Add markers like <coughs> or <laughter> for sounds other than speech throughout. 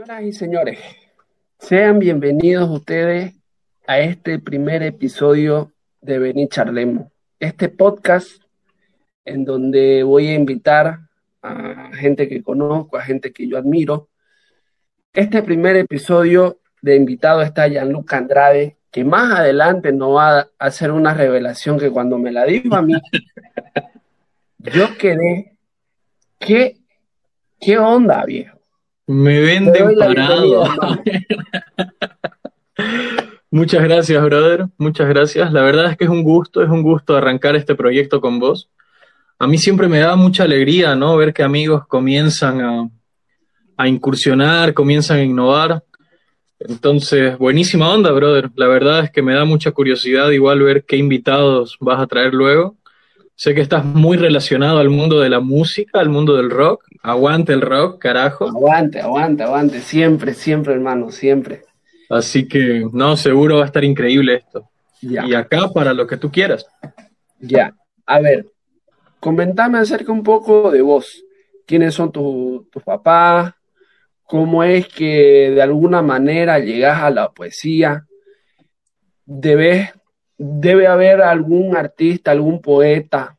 Señoras y señores, sean bienvenidos ustedes a este primer episodio de Beni Charlemos, este podcast en donde voy a invitar a gente que conozco, a gente que yo admiro. Este primer episodio de invitado está Gianluca Andrade, que más adelante no va a hacer una revelación que cuando me la dijo a mí, <laughs> yo quedé, ¿qué, qué onda, viejo? Me venden parado. <laughs> Muchas gracias, brother. Muchas gracias. La verdad es que es un gusto, es un gusto arrancar este proyecto con vos. A mí siempre me da mucha alegría, ¿no? Ver que amigos comienzan a, a incursionar, comienzan a innovar. Entonces, buenísima onda, brother. La verdad es que me da mucha curiosidad igual ver qué invitados vas a traer luego. Sé que estás muy relacionado al mundo de la música, al mundo del rock. Aguante el rock, carajo. Aguante, aguante, aguante. Siempre, siempre, hermano, siempre. Así que, no, seguro va a estar increíble esto. Y acá para lo que tú quieras. Ya. A ver, comentame acerca un poco de vos. ¿Quiénes son tus papás? ¿Cómo es que de alguna manera llegas a la poesía? Debes debe haber algún artista, algún poeta,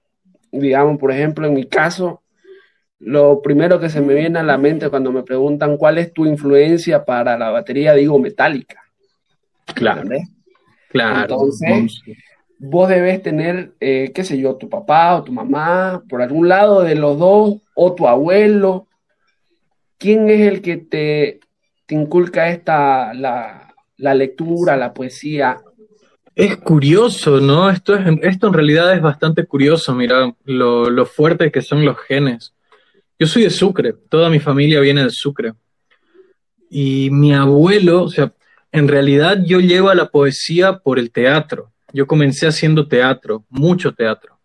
digamos, por ejemplo, en mi caso, lo primero que se me viene a la mente cuando me preguntan cuál es tu influencia para la batería, digo metálica. Claro. Claro. Entonces, vos debes tener, eh, qué sé yo, tu papá o tu mamá, por algún lado de los dos, o tu abuelo. ¿Quién es el que te, te inculca esta, la, la lectura, la poesía? Es curioso, ¿no? Esto, es, esto en realidad es bastante curioso, mira, lo, lo fuerte que son los genes. Yo soy de Sucre, toda mi familia viene de Sucre. Y mi abuelo, o sea, en realidad yo llevo a la poesía por el teatro. Yo comencé haciendo teatro, mucho teatro.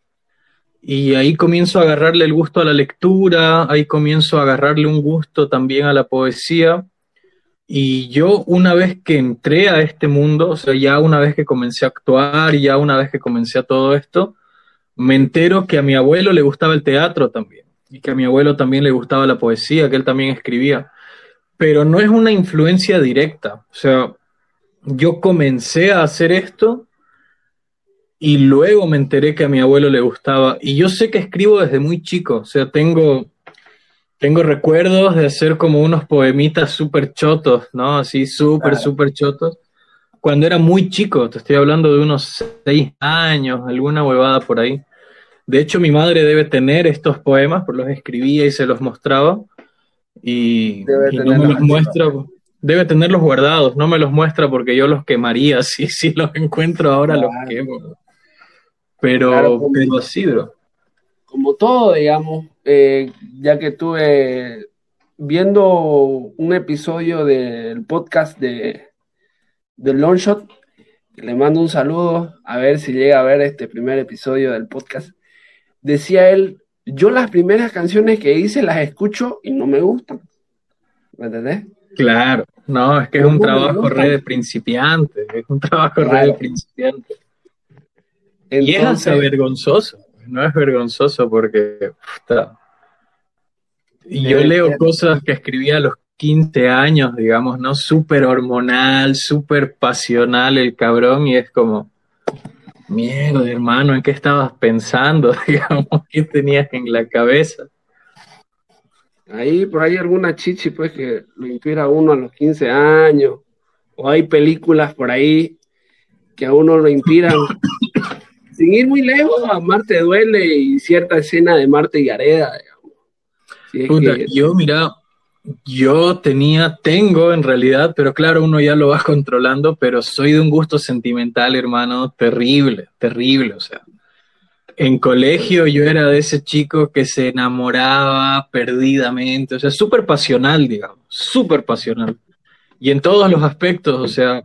Y ahí comienzo a agarrarle el gusto a la lectura, ahí comienzo a agarrarle un gusto también a la poesía. Y yo una vez que entré a este mundo, o sea, ya una vez que comencé a actuar, ya una vez que comencé a todo esto, me entero que a mi abuelo le gustaba el teatro también, y que a mi abuelo también le gustaba la poesía, que él también escribía. Pero no es una influencia directa, o sea, yo comencé a hacer esto y luego me enteré que a mi abuelo le gustaba. Y yo sé que escribo desde muy chico, o sea, tengo tengo recuerdos de hacer como unos poemitas súper chotos, ¿no? Así súper, súper chotos. Cuando era muy chico, te estoy hablando de unos seis años, alguna huevada por ahí. De hecho, mi madre debe tener estos poemas, por los escribía y se los mostraba. Y, no me los muestra, debe tenerlos guardados, no me los muestra porque yo los quemaría. <laughs> Si, si los encuentro ahora, los quemo. Pero, pero sí, bro como todo, digamos, eh, ya que estuve viendo un episodio del podcast de, de Longshot, le mando un saludo, a ver si llega a ver este primer episodio del podcast. Decía él, yo las primeras canciones que hice las escucho y no me gustan. ¿Me entendés? Claro, no, es que es un trabajo re de principiante, es un trabajo re de principiante. y es vergonzoso no es vergonzoso porque y yo leo cosas que escribí a los 15 años, digamos, ¿no? Súper hormonal, súper pasional el cabrón y es como, mierda, hermano, ¿en qué estabas pensando? <laughs> Digamos, ¿qué tenías en la cabeza? Ahí, por ahí alguna chichi, pues, que lo inspira a uno a los 15 años, o hay películas por ahí que a uno lo inspiran <laughs> sin ir muy lejos, a Marte duele y cierta escena de Marte y Areda. Yo, mira, yo tenía, tengo en realidad, pero claro, uno ya lo va <laughs> controlando, pero soy de un gusto sentimental, hermano, terrible, terrible, o sea. En colegio yo era de ese chico que se enamoraba perdidamente, o sea, súper pasional, digamos, súper pasional. Y en todos los aspectos, o sea,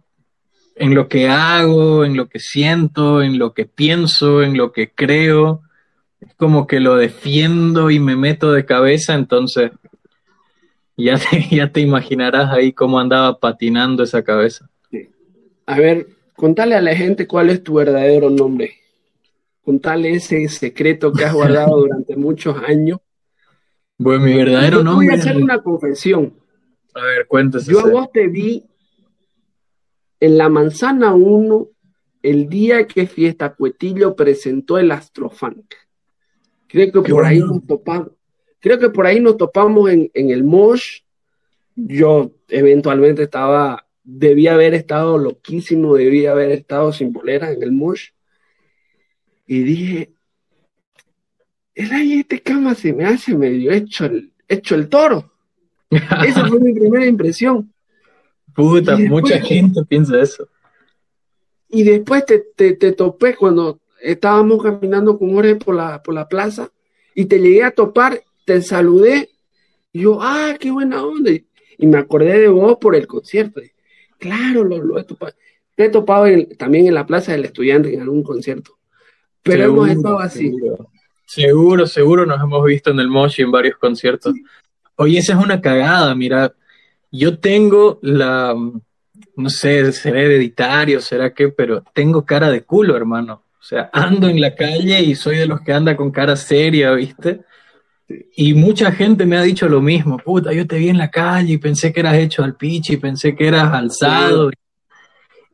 en lo que hago, en lo que siento, en lo que pienso, en lo que creo. Es como que lo defiendo y me meto de cabeza, entonces ya te, <laughs> ya te imaginarás ahí cómo andaba patinando esa cabeza. A ver, contale a la gente cuál es tu verdadero nombre. Contale ese secreto que has guardado <laughs> durante muchos años. Bueno, mi verdadero nombre. Voy a hacer una confesión. A ver, cuéntese. Yo a vos te vi en la manzana 1 el día que Fiesta Cuetillo presentó el Astrofunk. Creo que por ahí nos topamos. Creo que por ahí nos topamos en, en el Mosh. Yo eventualmente estaba, debía haber estado loquísimo, debía haber estado sin bolera en el Mosh. Y dije, el ahí este cama se me hace medio hecho el, hecho el toro. <laughs> Esa fue mi primera impresión. Puta, mucha gente piensa eso. Y después te, te, te, topé cuando estábamos caminando con Jorge por la, por la plaza y te llegué a topar, te saludé. Y yo, ah, qué buena onda. Y me acordé de vos por el concierto. Claro, lo, lo he topado. Te he topado también en la Plaza del Estudiante en algún concierto. Pero hemos estado así. Seguro. seguro, nos hemos visto en el Moshi en varios conciertos. Oye, esa es una cagada, mira. Yo tengo la, no sé, será hereditario, será qué, pero tengo cara de culo, hermano. O sea, ando en la calle y soy de los que anda con cara seria, ¿viste? Y mucha gente me ha dicho lo mismo, puta, yo te vi en la calle y pensé que eras hecho al pichi, pensé que eras alzado.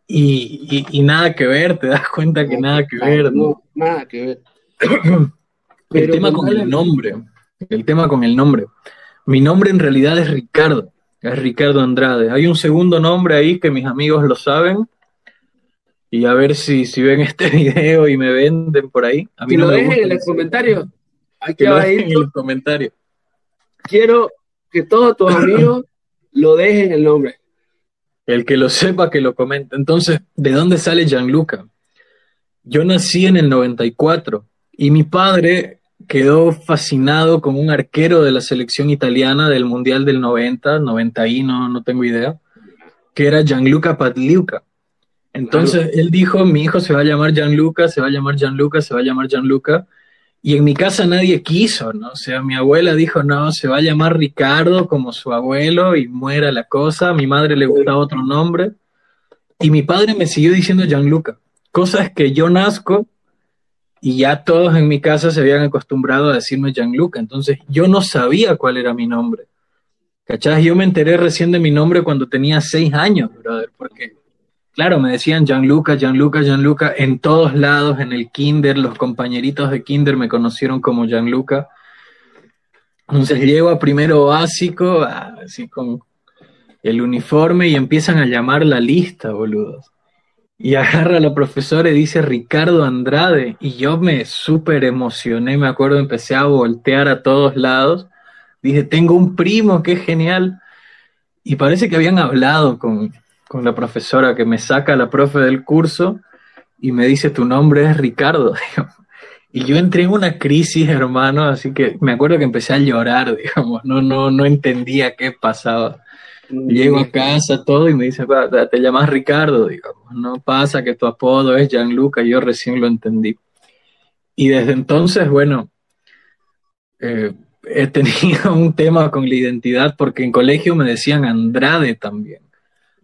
Y, y, nada que ver, te das cuenta que nada que ver. No, nada que ver. el tema con el nombre, el tema con el nombre. Mi nombre en realidad es Ricardo, es Ricardo Andrade. Hay un segundo nombre ahí que mis amigos lo saben. Y a ver si, si ven <laughs> este video y me venden por ahí. A mí lo dejen en el comentario. Aquí que lo dejen en el comentario. Quiero que todos tus <coughs> amigos lo dejen el nombre. El que lo sepa, que lo comente. Entonces, ¿de dónde sale Gianluca? Yo nací en el 94 y mi padre quedó fascinado con un arquero de la selección italiana del Mundial del 90, 90 y no, no tengo idea, que era Gianluca Patliuca. Entonces él dijo, mi hijo se va a llamar Gianluca, se va a llamar Gianluca, se va a llamar Gianluca. Y en mi casa nadie quiso, ¿no? O sea, mi abuela dijo, no, se va a llamar Ricardo como su abuelo y muera la cosa. A mi madre le gustaba otro nombre. Y mi padre me siguió diciendo Gianluca. Cosa es que yo nazco y ya todos en mi casa se habían acostumbrado a decirme Gianluca, entonces yo no sabía cuál era mi nombre. ¿Cachás? Yo me enteré recién de mi nombre cuando tenía seis años, brother, porque, claro, me decían Gianluca, Gianluca, Gianluca, en todos lados, en el kinder, los compañeritos de kinder me conocieron como Gianluca. Entonces llego a primero básico, así con el uniforme y empiezan a llamar la lista, boludos. Y agarra a la profesora y dice Ricardo Andrade. Y yo me súper emocioné, me acuerdo, empecé a voltear a todos lados. Dije, tengo un primo, qué genial. Y parece que habían hablado con, con la profesora que me saca la profe del curso y me dice, tu nombre es Ricardo. <laughs> Y yo entré en una crisis, hermano, así que me acuerdo que empecé a llorar, <laughs> digamos, no, no, no entendía qué pasaba. Llego a casa, todo, y me dice, te llamas Ricardo, digamos, no pasa que tu apodo es Gianluca, yo recién lo entendí. Y desde entonces, bueno, eh, he tenido <laughs> un tema con la identidad porque en colegio me decían Andrade también.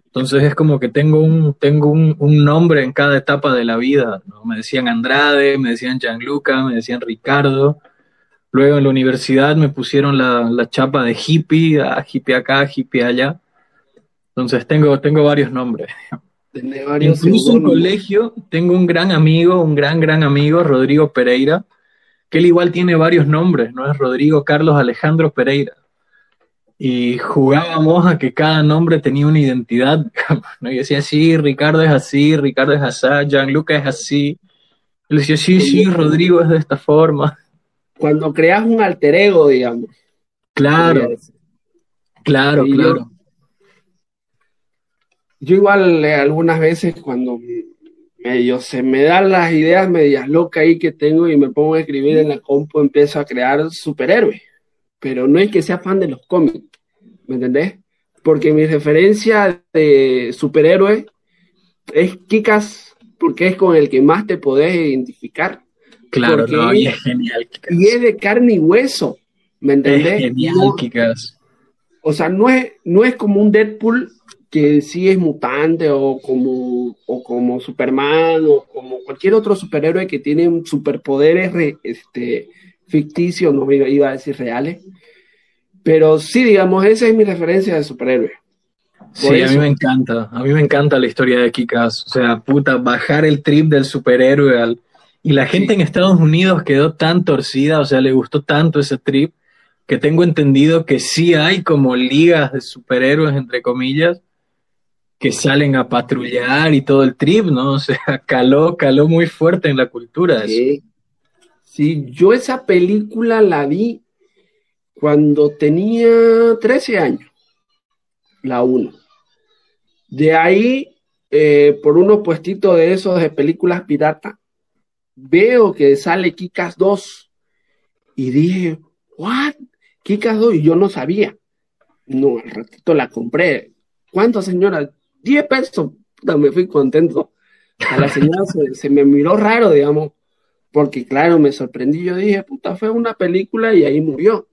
Entonces es como que tengo un, tengo un, nombre en cada etapa de la vida. Me decían Andrade, me decían Gianluca, me decían Ricardo. Luego en la universidad me pusieron la, chapa de hippie, a hippie acá, hippie allá. Entonces tengo, tengo varios nombres. Incluso en colegio tengo un gran amigo, un gran, gran amigo, Rodrigo Pereira, que él igual tiene varios nombres, ¿no? Es Rodrigo Carlos Alejandro Pereira. Y jugábamos a que cada nombre tenía una identidad, <laughs> ¿no? Y decía, sí, Ricardo es así, Ricardo es así, Gianluca es así. Él decía, sí, sí, Rodrigo es de esta forma cuando creas un alter ego, digamos. Claro, claro, claro. Yo, igual eh, algunas veces cuando medio se me dan las ideas medias locas ahí que tengo y me pongo a escribir en la compu, empiezo a crear superhéroes. Pero no es que sea fan de los cómics, ¿me entendés? Porque mi referencia de superhéroe es Kikas, porque es con el que más te podés identificar. Claro, no, y es genial. Y es de carne y hueso, ¿me entendés? Es genial, Kikas. O sea, no es, no es como un Deadpool que sí es mutante o como, o como Superman o como cualquier otro superhéroe que tiene superpoderes este, ficticios, no iba a decir reales. Pero sí, digamos, esa es mi referencia de superhéroe. sí, a mí me encanta. A mí me encanta la historia de Kikas. O sea, puta, bajar el trip del superhéroe al... Y la gente en Estados Unidos quedó tan torcida, o sea, le gustó tanto ese trip, que tengo entendido que sí hay como ligas de superhéroes, entre comillas, que salen a patrullar y todo el trip, ¿no? O sea, <laughs> caló, caló muy fuerte en la cultura. Sí. sí, yo esa película la vi cuando tenía 13 años, la 1. De ahí, eh, por unos puestitos de esos de películas pirata, veo que sale Kikas 2 y dije, ¿what? Kikas 2 y yo no sabía. No, al ratito la compré. ¿Cuánto, señora? 10 pesos, me fui contento. A la señora <laughs> se, me miró raro, digamos, porque claro, me sorprendí. Yo dije, puta, fue una película y ahí murió.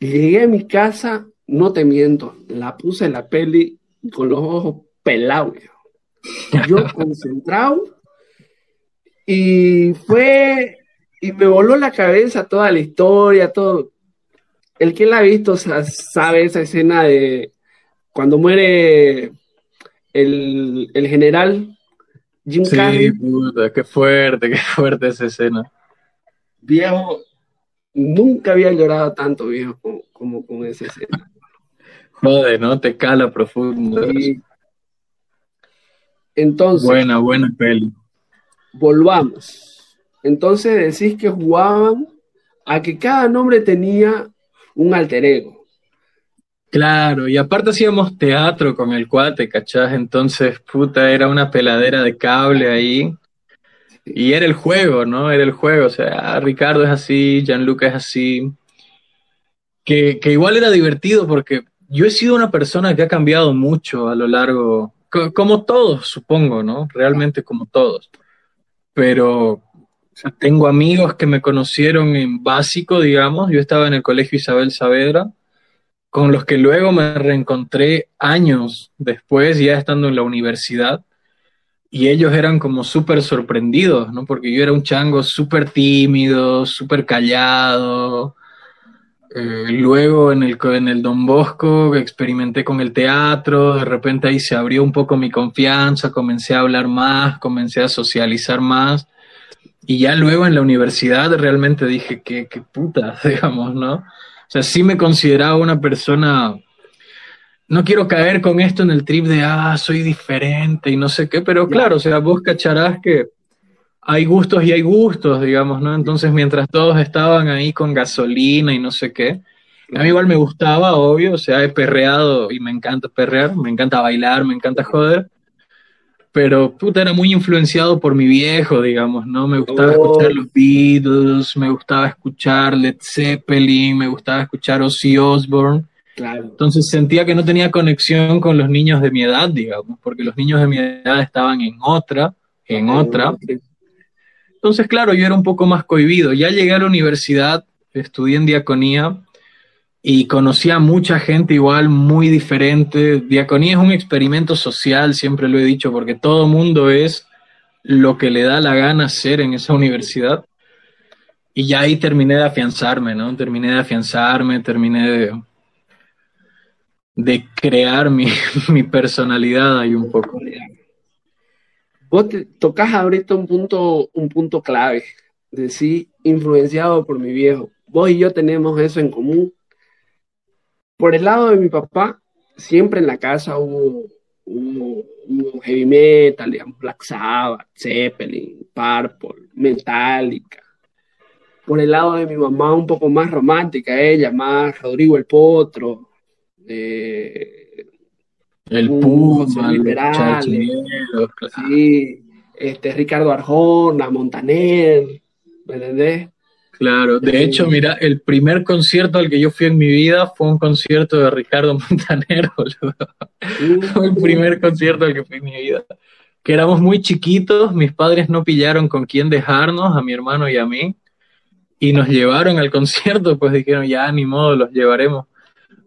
Llegué a mi casa, no te miento, la puse en la peli con los ojos pelados. Yo <laughs> concentrado y fue, y me voló la cabeza toda la historia, todo. El que la ha visto sabe esa escena de cuando muere el, general Jim sí, Puta, qué fuerte, qué fuerte esa escena. Viejo, nunca había llorado tanto, viejo, como, con esa escena. Joder, ¿no? Te cala profundo. Entonces. Buena, buena peli. Volvamos. Entonces decís que jugaban a que cada nombre tenía un alter ego. Claro, y aparte hacíamos teatro con el cuate, ¿cachás? Entonces, puta, era una peladera de cable ahí. Y era el juego, ¿no? Era el juego. O sea, Ricardo es así, Gianluca es así. Que, que igual era divertido porque yo he sido una persona que ha cambiado mucho a lo largo, como todos, supongo, ¿no? Realmente como todos. Pero tengo amigos que me conocieron en básico, digamos. Yo estaba en el colegio Isabel Saavedra con los que luego me reencontré años después, ya estando en la universidad, y ellos eran como súper sorprendidos, ¿no? Porque yo era un chango súper tímido, súper callado. Eh, luego en el, en el Don Bosco experimenté con el teatro, de repente ahí se abrió un poco mi confianza, comencé a hablar más, comencé a socializar más. Y ya luego en la universidad realmente dije, qué, qué puta, <laughs> digamos, ¿no? O sea, sí me consideraba una persona, no quiero caer con esto en el trip de, ah, soy diferente y no sé qué, pero claro, o sea, vos cacharás que hay gustos y hay gustos, digamos, ¿no? Entonces, mientras todos estaban ahí con gasolina y no sé qué, a mí igual me gustaba, obvio, o sea, he perreado y me encanta perrear, me encanta bailar, me encanta joder, pero puta, era muy influenciado por mi viejo, digamos, ¿no? Me gustaba escuchar los Beatles, me gustaba escuchar Led Zeppelin, me gustaba escuchar Ozzy Osbourne. Claro. Entonces sentía que no tenía conexión con los niños de mi edad, digamos, porque los niños de mi edad estaban en otra, en otra. Entonces, claro, yo era un poco más cohibido. Ya llegué a la universidad, estudié en diaconía y conocí a mucha gente igual muy diferente. Diaconía es un experimento social, siempre lo he dicho, porque todo mundo es lo que le da la gana hacer en esa universidad. Y ya ahí terminé de afianzarme, ¿no? Terminé de afianzarme, terminé de, de crear mi, <laughs> mi personalidad ahí un poco. Vos te tocas ahorita un punto, un punto clave, decir, influenciado por mi viejo. Vos y yo tenemos eso en común por el lado de mi papá, siempre en la casa hubo, heavy metal, digamos, Black Sabbath, Zeppelin, Purple, Metallica. Por el lado de mi mamá, un poco más romántica, ella, más Rodrigo el Potro, el Puma, liberal, sí, este, Ricardo Arjona, Montaner, ¿me entendés? Claro, de hecho, mira, el primer concierto al que yo fui en mi vida fue un concierto de Ricardo <laughs> Montaner, fue el primer concierto al que fui en mi vida. Que éramos muy chiquitos, mis padres no pillaron con quién dejarnos, a mi hermano y a mí, y nos llevaron al concierto, pues dijeron, ya, ni modo, los llevaremos.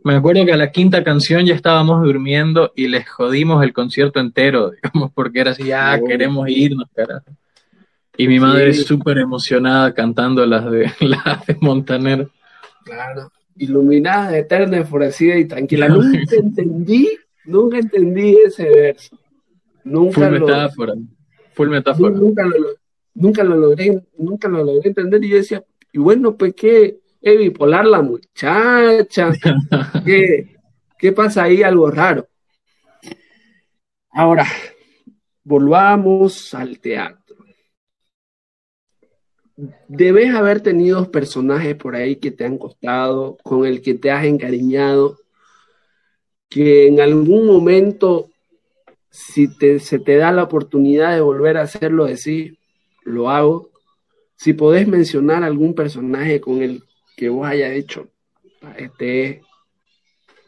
Me acuerdo que a la quinta canción ya estábamos durmiendo y les jodimos el concierto entero, <laughs> digamos, porque era así, ya, oh. queremos irnos, carajo. Y mi madre es súper emocionada cantando las de, <laughs> las de Montaner. Claro. iluminada, eterna, enfurecida y tranquila. Nunca <laughs> entendí, nunca entendí ese verso. Nunca Full lo, metáfora. Full metáfora. nunca lo, nunca lo logré, nunca lo logré entender. Y yo decía, y bueno, pues qué es bipolar la muchacha, <laughs> ¿Qué, qué pasa ahí? Algo raro. Ahora, volvamos al teatro. Debes haber tenido personajes por ahí que te han costado, con el que te has encariñado, que en algún momento, si te, se te da la oportunidad de volver a hacerlo, decir, lo hago. Si podés mencionar algún personaje con el que vos hayas hecho, este es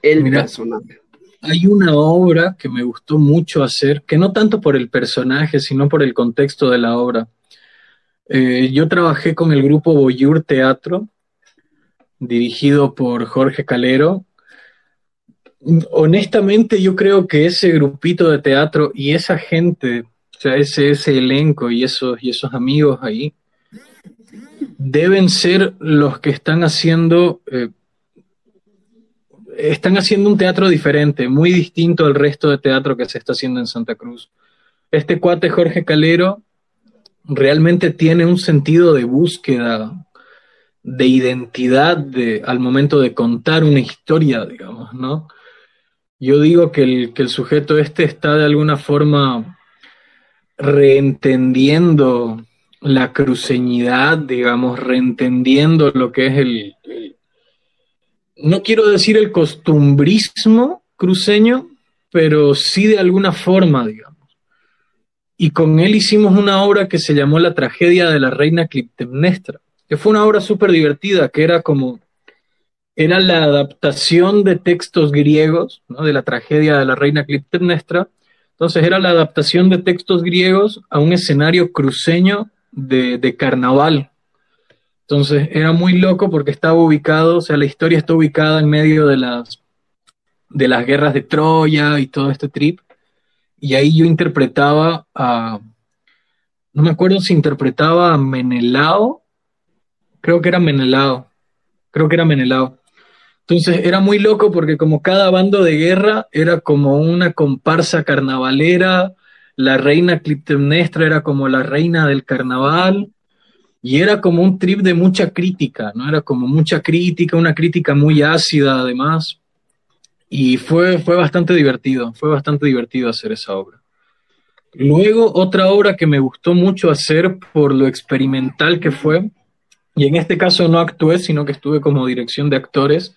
el Mira, personaje. Hay una obra que me gustó mucho hacer, que no tanto por el personaje, sino por el contexto de la obra. Eh, yo trabajé con el grupo Boyur Teatro, dirigido por Jorge Calero. Honestamente, yo creo que ese grupito de teatro y esa gente, o sea, ese, ese elenco y esos, y esos amigos ahí, deben ser los que están haciendo, eh, están haciendo un teatro diferente, muy distinto al resto de teatro que se está haciendo en Santa Cruz. Este cuate Jorge Calero realmente tiene un sentido de búsqueda, de identidad de, al momento de contar una historia, digamos, ¿no? Yo digo que el, que el sujeto este está de alguna forma reentendiendo la cruceñidad, digamos, reentendiendo lo que es el, no quiero decir el costumbrismo cruceño, pero sí de alguna forma, digamos. Y con él hicimos una obra que se llamó La tragedia de la reina Clitemnestra, que fue una obra súper divertida, que era como, era la adaptación de textos griegos, ¿no? de la tragedia de la reina Clitemnestra. Entonces era la adaptación de textos griegos a un escenario cruceño de, carnaval. Entonces era muy loco porque estaba ubicado, o sea, la historia está ubicada en medio de las, de las guerras de Troya y todo este trip. Y ahí yo interpretaba a, no me acuerdo si interpretaba a Menelao, creo que era Menelao, creo que era Menelao. Entonces era muy loco porque como cada bando de guerra era como una comparsa carnavalera, la reina Clitemnestra era como la reina del carnaval y era como un trip de mucha crítica, ¿no? Era como mucha crítica, una crítica muy ácida además. Y fue, fue bastante divertido, fue bastante divertido hacer esa obra. Luego, otra obra que me gustó mucho hacer por lo experimental que fue, y en este caso no actué, sino que estuve como dirección de actores,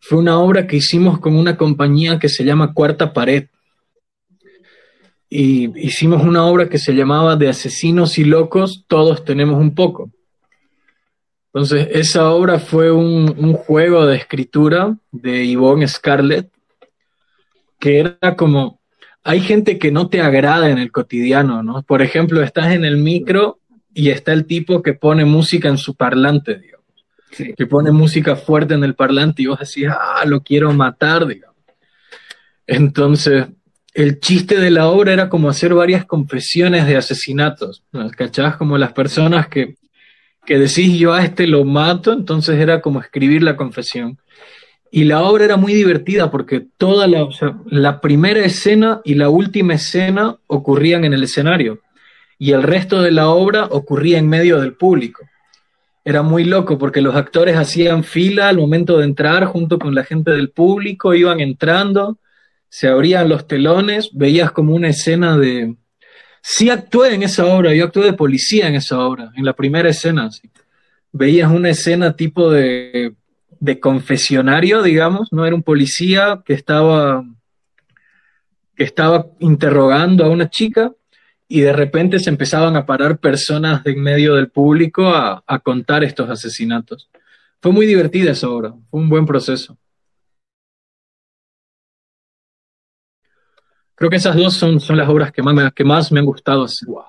fue una obra que hicimos con una compañía que se llama Cuarta Pared y hicimos una obra que se llamaba De asesinos y locos, todos tenemos un poco. Entonces, esa obra fue un, un juego de escritura de Yvonne Scarlett, que era como, hay gente que no te agrada en el cotidiano, ¿no? Por ejemplo, estás en el micro y está el tipo que pone música en su parlante, digamos. Sí. Que pone música fuerte en el parlante y vos decís, ah, lo quiero matar, digamos. Entonces, el chiste de la obra era como hacer varias confesiones de asesinatos, ¿no? ¿cachás? Como las personas que, que decís yo a este lo mato, entonces era como escribir la confesión. Y la obra era muy divertida porque toda la, o la primera escena y la última escena ocurrían en el escenario y el resto de la obra ocurría en medio del público. Era muy loco porque los actores hacían fila al momento de entrar junto con la gente del público, iban entrando se abrían los telones, veías como una escena de... Sí actué en esa obra, yo actué de policía en esa obra, en la primera escena. Veías una escena tipo de, de confesionario, digamos, no era un policía que estaba, que estaba interrogando a una chica y de repente se empezaban a parar personas en medio del público a, a contar estos asesinatos. Fue muy divertida esa obra, fue un buen proceso. Creo que esas dos son, son las obras que más, me, que más me han gustado hacer. Wow.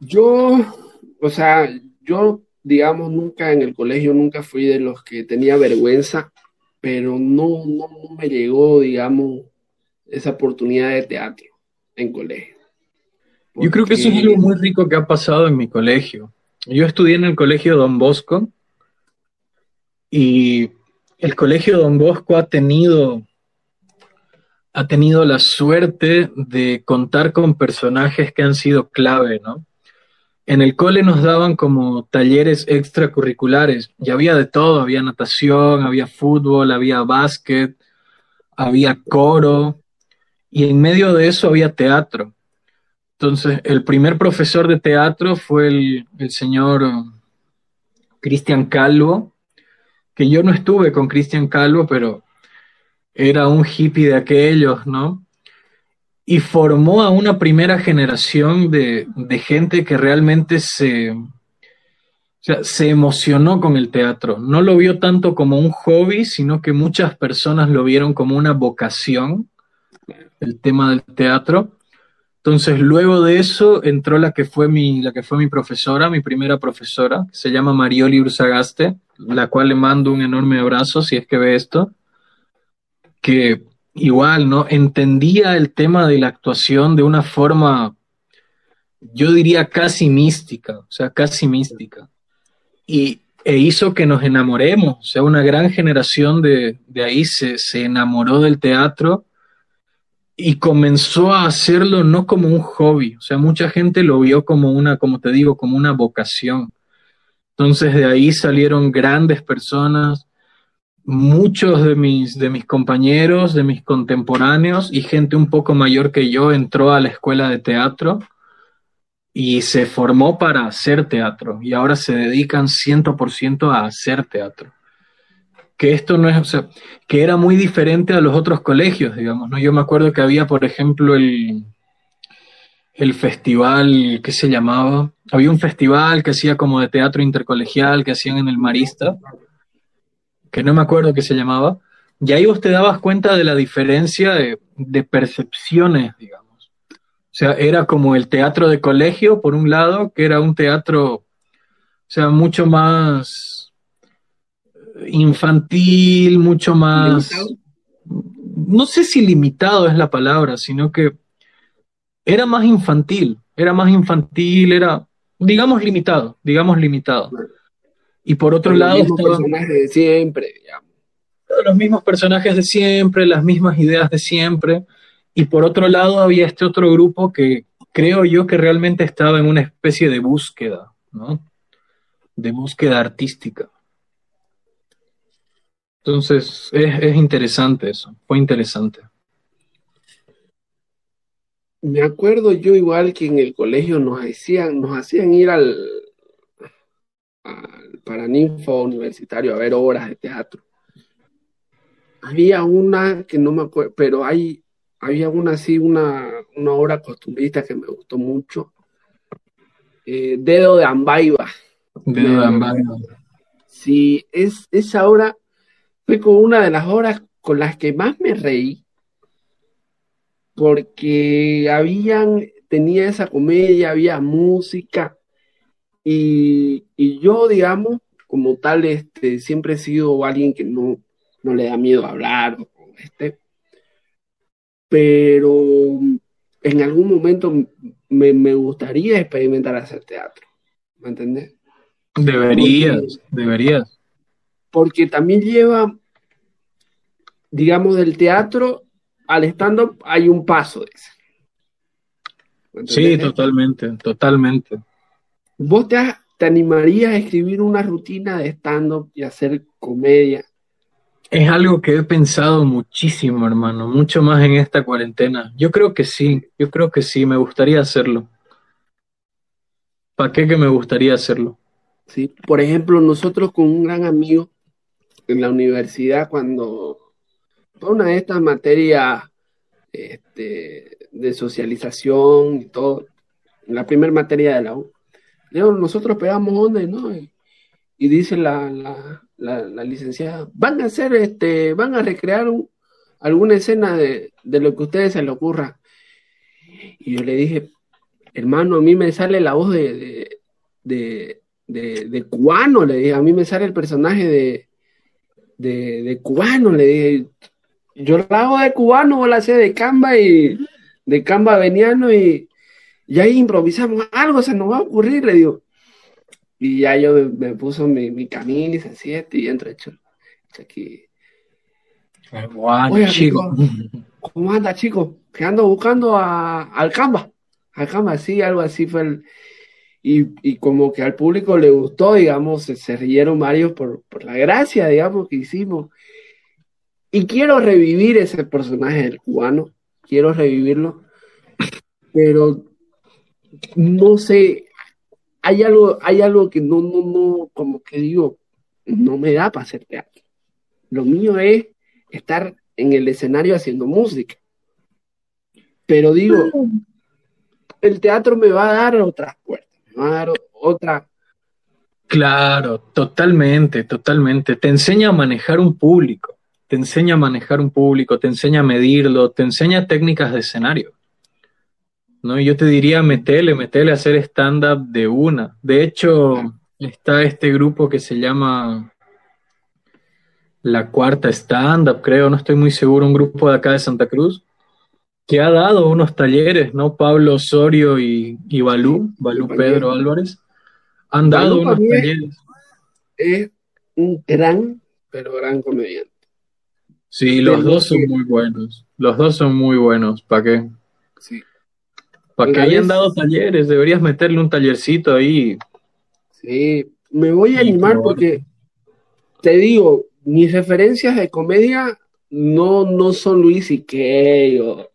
Yo, o sea, yo, digamos, nunca en el colegio, nunca fui de los que tenía vergüenza, pero no, no, no me llegó, digamos, esa oportunidad de teatro en colegio. Porque... Yo creo que eso es algo muy rico que ha pasado en mi colegio. Yo estudié en el colegio Don Bosco Y el Colegio Don Bosco ha tenido, ha tenido la suerte de contar con personajes que han sido clave, ¿no? En el cole nos daban como talleres extracurriculares y había de todo, había natación, había fútbol, había básquet, había coro y en medio de eso había teatro. Entonces, el primer profesor de teatro fue el, el señor Cristian Calvo, que yo no estuve con Cristian Calvo, pero era un hippie de aquellos, ¿no? Y formó a una primera generación de, gente que realmente se, se emocionó con el teatro. No lo vio tanto como un hobby, sino que muchas personas lo vieron como una vocación, el tema del teatro. Entonces, luego de eso entró la que fue mi, la que fue mi profesora, mi primera profesora, que se llama Marioli Ursagaste, la cual le mando un enorme abrazo si es que ve esto, que igual, ¿no? Entendía el tema de la actuación de una forma, yo diría casi mística, o sea, casi mística. Y, e hizo que nos enamoremos, o sea, una gran generación de, de ahí se, se enamoró del teatro y comenzó a hacerlo no como un hobby, o sea, mucha gente lo vio como una, como te digo, como una vocación. Entonces de ahí salieron grandes personas, muchos de mis, de mis compañeros, de mis contemporáneos y gente un poco mayor que yo entró a la escuela de teatro y se formó para hacer teatro y ahora se dedican 100% a hacer teatro que esto no es, o sea, que era muy diferente a los otros colegios, digamos, ¿no? Yo me acuerdo que había, por ejemplo, el, el festival, ¿qué se llamaba? Había un festival que hacía como de teatro intercolegial que hacían en el Marista, que no me acuerdo qué se llamaba, y ahí vos te dabas cuenta de la diferencia de, de percepciones, digamos. O sea, era como el teatro de colegio, por un lado, que era un teatro, o sea, mucho más infantil, mucho más... No sé si limitado es la palabra, sino que era más infantil, era más infantil, era, digamos, limitado, digamos, limitado. Y por otro lado... Los mismos personajes de siempre, digamos. Los mismos personajes de siempre, las mismas ideas de siempre. Y por otro lado había este otro grupo que creo yo que realmente estaba en una especie de búsqueda, ¿no? De búsqueda artística. Entonces, es, interesante eso, fue interesante. Me acuerdo yo igual que en el colegio nos hacían, nos hacían ir al, al Paraninfo Universitario a ver obras de teatro. Había una que no me acuerdo, pero hay, había una así, una, una obra costumbrista que me gustó mucho. Eh, Dedo de Ambaiba. Dedo de Ambaiba. Sí, es, esa obra fue con una de las obras con las que más me reí, porque habían, tenía esa comedia, había música, y, yo, digamos, como tal, este, siempre he sido alguien que no, no le da miedo hablar, este, pero en algún momento me, me gustaría experimentar hacer teatro, ¿me entendés? Deberías, deberías porque también lleva, digamos, del teatro al stand-up hay un paso de ese. Sí, totalmente, totalmente. ¿Vos te, te animarías a escribir una rutina de stand-up y hacer comedia? Es algo que he pensado muchísimo, hermano, mucho más en esta cuarentena. Yo creo que sí, yo creo que sí, me gustaría hacerlo. ¿Para qué que me gustaría hacerlo? Sí, por ejemplo, nosotros con un gran amigo en la universidad cuando una de estas materias este, de socialización y todo, la primera materia de la U, nosotros pegamos onda ¿no? Y, dice la, la, licenciada, van a hacer, este, van a recrear alguna escena de, lo que a ustedes se les ocurra. Y yo le dije, hermano, a mí me sale la voz de, de, de cubano, le dije, a mí me sale el personaje de, de, cubano, le dije, yo la hago de cubano, o la sé de camba y de camba veniano y, y ahí improvisamos, algo se nos va a ocurrir, le digo. Y ya yo me, puso mi, mi camisa, así, y entro hecho. Aquí. Oiga, chico. ¿Cómo anda, chico? Que ando buscando a, al Canva. Al Canva, sí, algo así fue el. Y, y como que al público le gustó, digamos, se, se rieron varios por, por la gracia, digamos, que hicimos. Y quiero revivir ese personaje del cubano, quiero revivirlo, pero no sé, hay algo, hay algo que no, no, no, como que digo, no me da para hacer teatro. Lo mío es estar en el escenario haciendo música. Pero digo, el teatro me va a dar otras puertas, me va a dar otra. Claro, totalmente, totalmente. Te enseña a manejar un público, te enseña a manejar un público, te enseña a medirlo, te enseña técnicas de escenario. ¿No? Yo te diría, metele, metele a hacer stand-up de una. De hecho, está este grupo que se llama La Cuarta Stand-up, creo, no estoy muy seguro, un grupo de acá de Santa Cruz, que ha dado unos talleres, ¿no? Pablo Osorio y, y Balú, Balú Pedro Álvarez, han dado unos talleres. Es un gran, pero gran comediante. Sí, los dos son muy buenos. Los dos son muy buenos. ¿Para qué? Sí. Para que hayan dado talleres, deberías meterle un tallercito ahí. Sí, me voy a animar porque te digo, mis referencias de comedia no, no son Luis y o,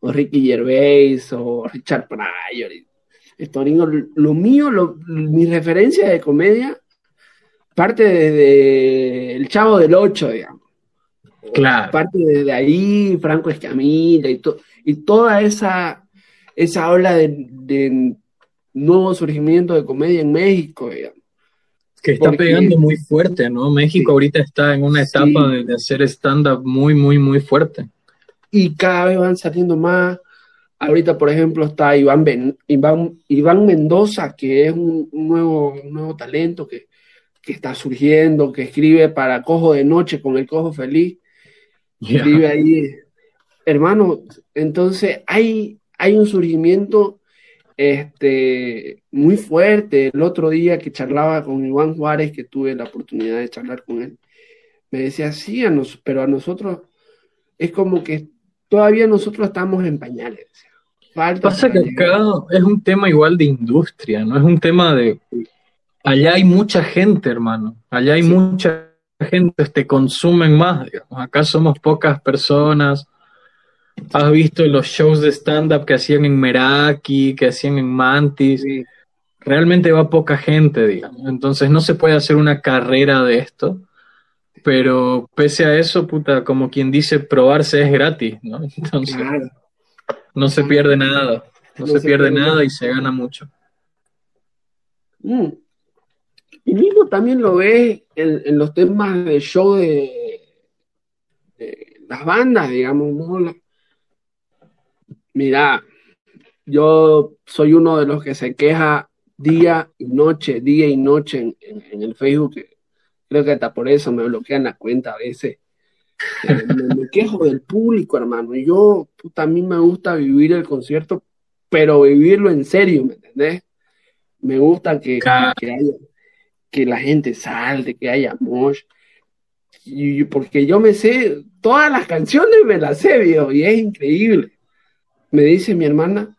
o Ricky Gervais o Richard Pryor. Lo mío, lo, mis referencias de comedia parte de El Chavo del Ocho, digamos. Claro. Parte de, ahí, Franco Escamilla y, y toda esa esa ola de, nuevo surgimiento de comedia en México, Que está pegando muy fuerte, ¿no? México ahorita está en una etapa de, hacer stand-up muy, muy, muy fuerte. Y cada vez van saliendo más. Ahorita, por ejemplo, está Iván, Iván, Mendoza, que es un, nuevo, nuevo talento que, que, está surgiendo, que escribe para Cojo de Noche con el Cojo Feliz. Escribe ahí. Hermano, entonces hay, hay un surgimiento este, muy fuerte. El otro día que charlaba con Iván Juárez, que tuve la oportunidad de charlar con él, me decía, sí, a nos, pero a nosotros es como que todavía nosotros estamos en pañales. Falta Pasa que acá es un tema igual de industria, no es un tema de... Allá hay mucha gente, hermano. Allá hay mucha gente, te consumen más. Digamos. Acá somos pocas personas ¿Has visto los shows de stand-up que hacían en Meraki, que hacían en Mantis? Realmente va poca gente, digamos. Entonces no se puede hacer una carrera de esto. Pero pese a eso, puta, como quien dice, probarse es gratis, ¿no? <laughs> Entonces no se pierde nada. No, se, pierde, nada y se gana mucho. Mm. Y mismo también lo ves en, los temas de show de, las bandas, digamos, ¿no? Mira, yo soy uno de los que se queja día y noche, día y noche en, el Facebook. Creo que hasta por eso me bloquean la cuenta a veces. Eh, me, <laughs> quejo del público, hermano. Yo, puta, a mí me gusta vivir el concierto, pero vivirlo en serio, ¿me entendés? Me gusta que, que, la gente salte, que haya mosh. Y, porque yo me sé, todas las canciones me las sé, viejo, y es increíble me dice mi hermana,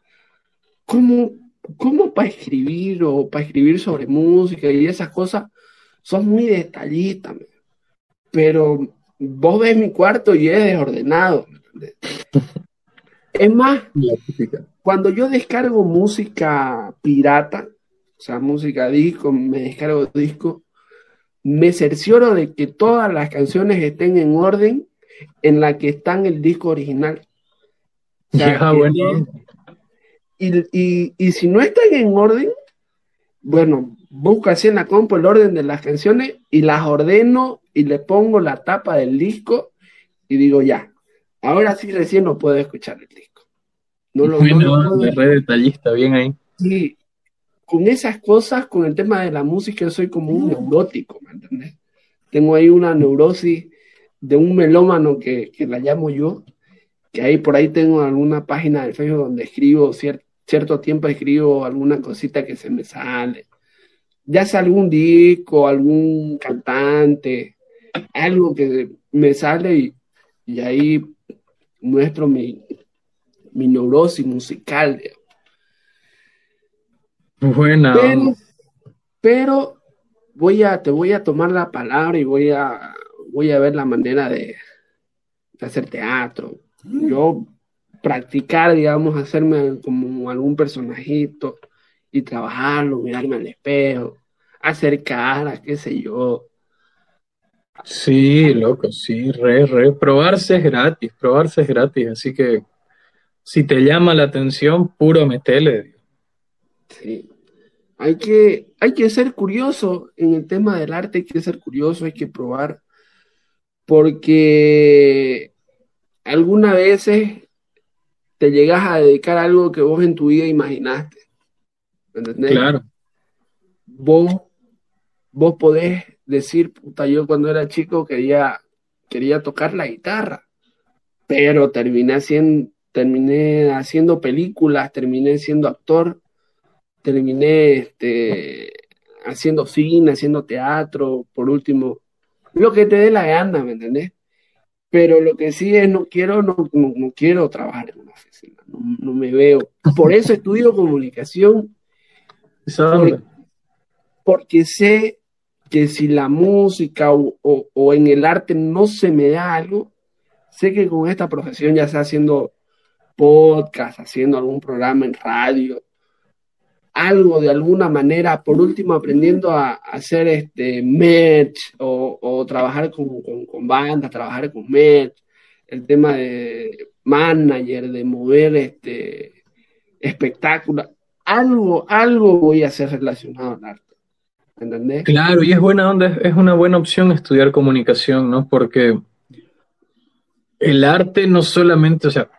¿cómo, cómo para escribir o para escribir sobre música y esas cosas? Son muy detallistas, pero vos ves mi cuarto y es desordenado. <laughs> Es más, cuando yo descargo música pirata, o sea, música disco, me descargo disco, me cercioro de que todas las canciones estén en orden en la que está en el disco original. <laughs> Y, si no están en orden, bueno, busco así en la compu el orden de las canciones y las ordeno y le pongo la tapa del disco y digo ya, ahora sí recién no puedo escuchar el disco. No lo, <laughs> de red detallista, bien ahí. Sí, con esas cosas, con el tema de la música, yo soy como un neurótico, ¿me entiendes? Tengo ahí una neurosis de un melómano que, que la llamo yo, que ahí por ahí tengo alguna página de Facebook donde escribo cierto tiempo escribo alguna cosita que se me sale. Ya sea algún disco, algún cantante, algo que me sale y, y ahí muestro mi, mi neurosis musical. Buena. Pero, pero voy a, te voy a tomar la palabra y voy a, voy a ver la manera de, de hacer teatro. Yo practicar, digamos, hacerme como algún personajito y trabajarlo, mirarme al espejo, hacer caras, qué sé yo. Sí, loco, sí, re, re. Probarse es gratis, probarse es gratis, así que si te llama la atención, puro metele. Sí. Hay que, hay que ser curioso en el tema del arte, hay que ser curioso, hay que probar, porque algunas veces te llegas a dedicar a algo que vos en tu vida imaginaste. ¿Me entendés? Claro. Vos, vos podés decir, puta, yo cuando era chico quería, quería tocar la guitarra, pero terminé haciendo, terminé haciendo películas, terminé siendo actor, terminé este, haciendo cine, haciendo teatro, por último, lo que te dé la gana, ¿me entendés? Pero lo que sí es, no quiero, no, no, no quiero trabajar en una oficina, no, no me veo. Por eso estudio comunicación, porque sé que si la música o, o- o en el arte no se me da algo, sé que con esta profesión, ya sea haciendo podcast, haciendo algún programa en radio, algo de alguna manera, por último aprendiendo a, hacer este merch o, trabajar con, bandas, trabajar con merch, el tema de manager, de mover este espectáculos, algo, algo voy a hacer relacionado al arte. ¿Entendés? Claro, y es buena onda, es una buena opción estudiar comunicación, ¿no? Porque el arte no solamente, o sea,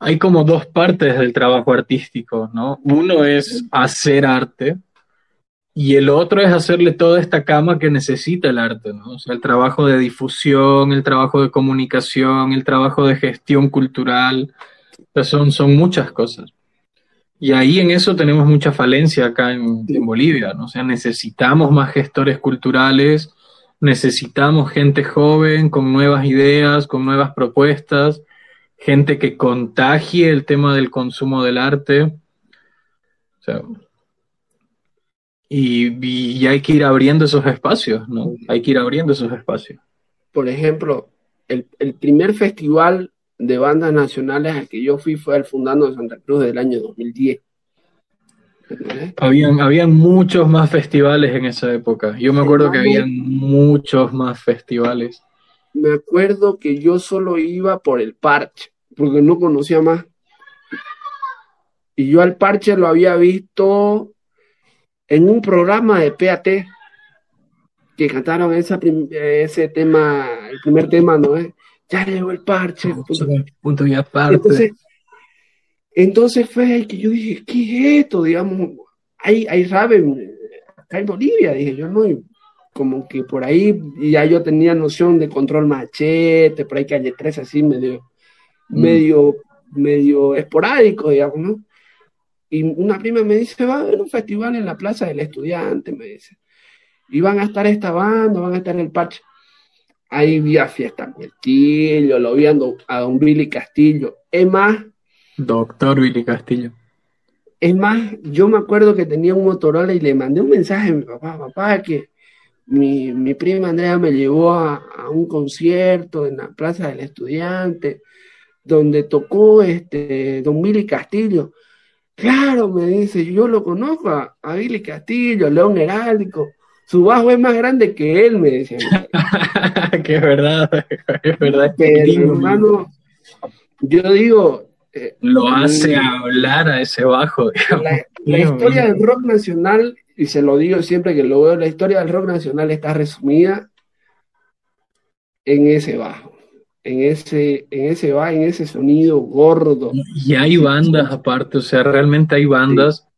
hay como dos partes del trabajo artístico, ¿no? Uno es hacer arte y el otro es hacerle toda esta cama que necesita el arte, ¿no? O sea, el trabajo de difusión, el trabajo de comunicación, el trabajo de gestión cultural, son, son muchas cosas. Y ahí en eso tenemos mucha falencia acá en, en Bolivia, ¿no? O sea, necesitamos más gestores culturales, necesitamos gente joven con nuevas ideas, con nuevas propuestas, gente que contagie el tema del consumo del arte. O sea, y, y hay que ir abriendo esos espacios, ¿no? Hay que ir abriendo esos espacios. Por ejemplo, el, el primer festival de bandas nacionales al que yo fui fue al Fundando de Santa Cruz del año 2010. ¿Entendés? Habían, habían muchos más festivales en esa época. Yo me acuerdo que habían muchos más festivales. Me acuerdo que yo solo iba por el parche, porque no conocía más. Y yo al parche lo había visto en un programa de PAT que cantaron esa ese tema, el primer tema, ¿no es? Ya llegó el parche. punto. Punto y aparte. Entonces, entonces fue ahí que yo dije, ¿qué es esto? Digamos, hay, hay rap en- acá en Bolivia, dije yo, no, como que por ahí ya yo tenía noción de control machete, por ahí calle 13 así medio, Mm. medio, medio esporádico, digamos, ¿no? Y una prima me dice, va a haber un festival en la Plaza del Estudiante, me dice. Y van a estar esta banda, van a estar el parche. Ahí vi a Fiesta Castillo, lo vi a Don, a Don Billy Castillo. Es más, Doctor Billy Castillo. es más, yo me acuerdo que tenía un Motorola y le mandé un mensaje a mi papá, papá, que mi, mi prima Andrea me llevó a, a un concierto en la Plaza del Estudiante, donde tocó este Don Billy Castillo. Claro, me dice, yo lo conozco a, a Billy Castillo, León Heráldico. Su bajo es más grande que él, me decía. que es verdad, es verdad. Pero, hermano, yo digo, eh, Lo hace hablar a ese bajo. digamos. la, la historia del rock nacional, y se lo digo siempre que lo veo, la historia del rock nacional está resumida en ese bajo, en ese, en ese bajo, en ese sonido gordo. Y hay bandas aparte, o sea, realmente hay bandas.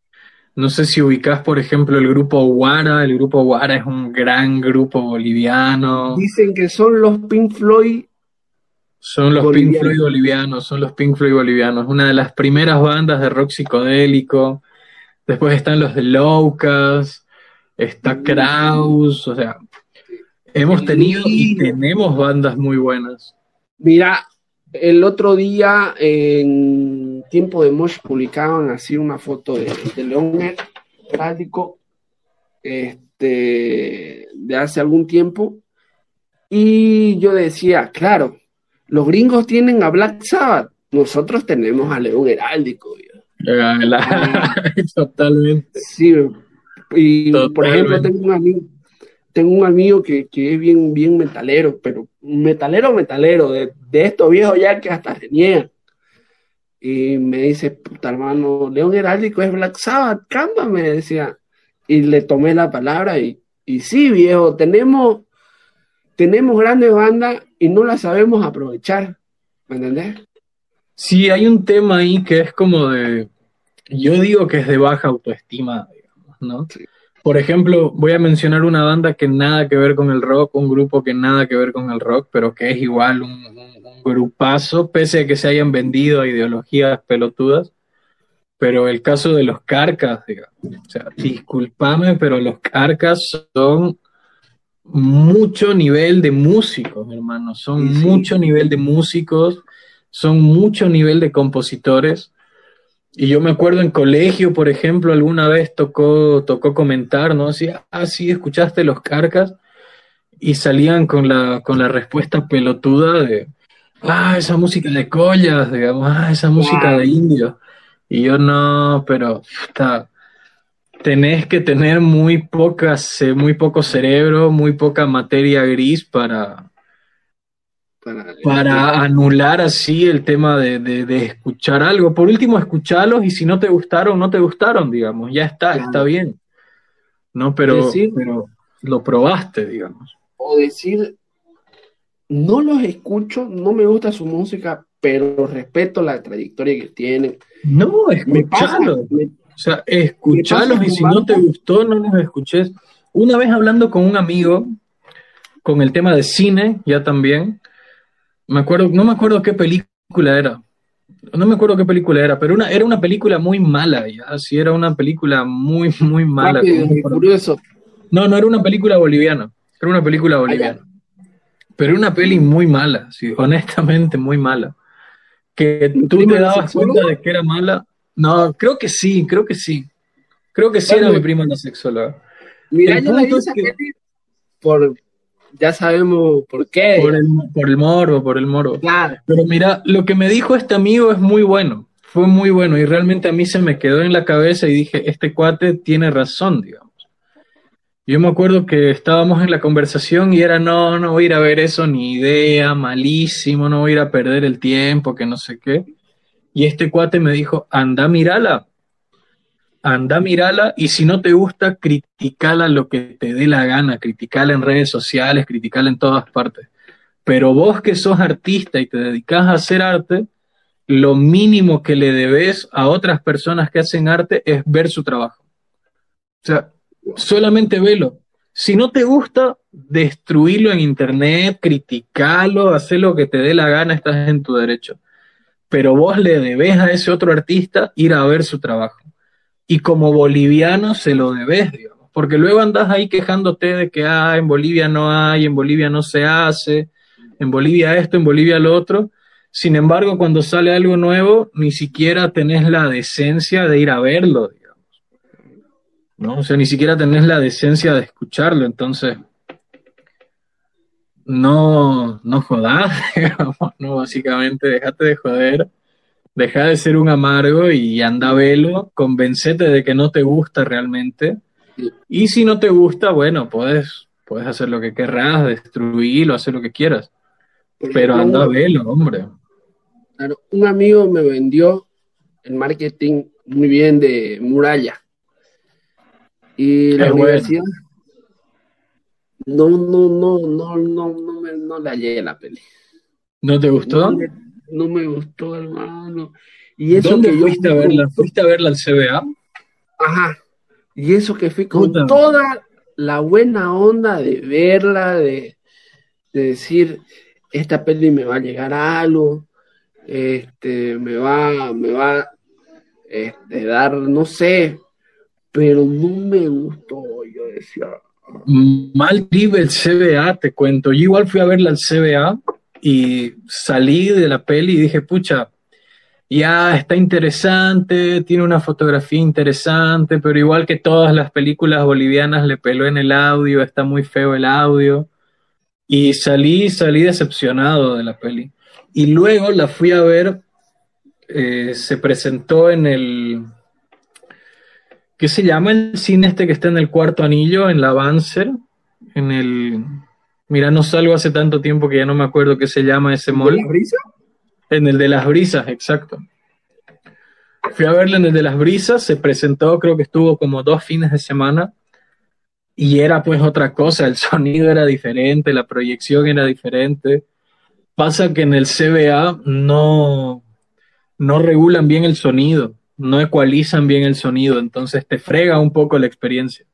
No sé si ubicás, por ejemplo, el grupo Guara. El grupo Guara es un gran grupo boliviano. Dicen que son los Pink Floyd, Son los Pink. Floyd bolivianos, son los Pink Floyd bolivianos. Una de las primeras bandas de rock psicodélico. Después están los de Loucas, está Kraus, o sea, Hemos tenido y tenemos bandas muy buenas. Mira, el otro día en Tiempo de Mosh publicaban así una foto de, León Heráldico este, de hace algún tiempo. Y yo decía, claro, los gringos tienen a Black Sabbath, nosotros tenemos a León Heráldico. <laughs> Totalmente. Sí, y por ejemplo, tengo un amigo, tengo un amigo que, es bien, bien metalero, pero metalero, metalero, de, de estos viejos ya que hasta se Y me dice, puta hermano, León Heráldico es Black Sabbath, cámbame, decía. Y le tomé la palabra y, y sí, viejo, tenemos, tenemos grandes bandas y no las sabemos aprovechar. ¿Me entendés? Sí, hay un tema ahí que es como de, yo digo que es de baja autoestima, digamos, ¿no? Por ejemplo, voy a mencionar una banda que nada que ver con el rock, un grupo que nada que ver con el rock, pero que es igual un, grupazo, pese a que se hayan vendido a ideologías pelotudas. Pero el caso de los carcas, digamos, o sea, discúlpame, pero los carcas son mucho nivel de músicos, hermano, son mucho nivel de músicos, son mucho nivel de compositores y yo me acuerdo en colegio, por ejemplo, alguna vez tocó, tocó comentar, ¿no? Así, ah, sí, escuchaste los carcas y salían con la, con la respuesta pelotuda de, ah, esa música de collas, digamos, ah, esa música de indios. Y yo no, pero está, tenés que tener muy pocas, muy poco cerebro, muy poca materia gris para, para, anular así el tema de, escuchar algo. Por último, escucharlos y si no te gustaron, no te gustaron, digamos, ya está, está bien. ¿No? Pero, pero lo probaste, digamos. O decir, no los escucho, no me gusta su música, pero respeto la trayectoria que tienen. No, escuchalos. O sea, escuchalos y si no te gustó, no los escuches. Una vez hablando con un amigo, con el tema de cine, ya también, me acuerdo, no me acuerdo qué película era. No me acuerdo qué película era, pero una, era una película muy mala, ya. Sí, era una película muy, muy mala. curioso. No, no era una película boliviana. Era una película boliviana. Pero una peli muy mala, sí, honestamente muy mala. Que tú te dabas cuenta de que era mala. No, creo que sí, creo que sí. Creo que sí era mi prima la sexóloga. Mira, yo la por, ya sabemos por qué. Por el, por el moro, por el moro. Claro. Pero mira, lo que me dijo este amigo es muy bueno, fue muy bueno y realmente a mí se me quedó en la cabeza y dije, este cuate tiene razón, digamos. Yo me acuerdo que estábamos en la conversación y era, no, no voy a ir a ver eso, ni idea, malísimo, no voy a ir a perder el tiempo, que no sé qué. Y este cuate me dijo, anda, mírala anda, mirala y si no te gusta, criticala lo que te dé la gana, criticala en redes sociales, criticala en todas partes. Pero vos que sos artista y te dedicas a hacer arte, lo mínimo que le debes a otras personas que hacen arte es ver su trabajo. O sea, solamente velo. Si no te gusta, destruirlo en internet, criticalo, hacer lo que te dé la gana, estás en tu derecho. Pero vos le debes a ese otro artista ir a ver su trabajo y como boliviano se lo debes, digamos, porque luego andas ahí quejándote de que ah, en Bolivia no hay, en Bolivia no se hace, en Bolivia esto, en Bolivia lo otro. Sin embargo, cuando sale algo nuevo, ni siquiera tenés la decencia de ir a verlo, digamos. ¿No? O sea, ni siquiera tenés la decencia de escucharlo, entonces no, no jodás, <laughs> digamos, no, básicamente, déjate de joder deja de ser un amargo y anda a velo, convencete de que no te gusta realmente. Y si no te gusta, bueno, puedes, puedes hacer lo que querrás, destruirlo, hacer lo que quieras. Pero anda a velo, hombre. Claro, un amigo me vendió el marketing muy bien de muralla. Y la universidad no, no, no, no, no, no, me, no la llegué la peli. ¿No te gustó? no me gustó, hermano. Y eso ¿Dónde que fuiste a verla? ¿Fuiste a verla al CBA? Ajá. Y eso que fui con toda la buena onda de verla, de, decir, esta peli me va a llegar a algo, este, me va, me va este, dar, no sé, pero no me gustó. Yo decía, Mal trip el CBA, te cuento. Yo igual fui a verla al CBA y salí de la peli y dije, pucha, ya está interesante, tiene una fotografía interesante, pero igual que todas las películas bolivianas le peló en el audio, está muy feo el audio. Y salí, salí decepcionado de la peli. Y luego la fui a ver, eh, se presentó en el, ¿qué se llama el cine este que está en el cuarto anillo, en la Banzer? En el, mira, no salgo hace tanto tiempo que ya no me acuerdo qué se llama ese mall. ¿La brisa? En el de las brisas, exacto. Fui a verlo en el de las brisas, se presentó, creo que estuvo como dos fines de semana y era pues otra cosa, el <laughs> sonido era diferente, la proyección era diferente. Pasa que en el CBA no, no regulan bien el sonido, no ecualizan bien el sonido, entonces te frega un poco la experiencia.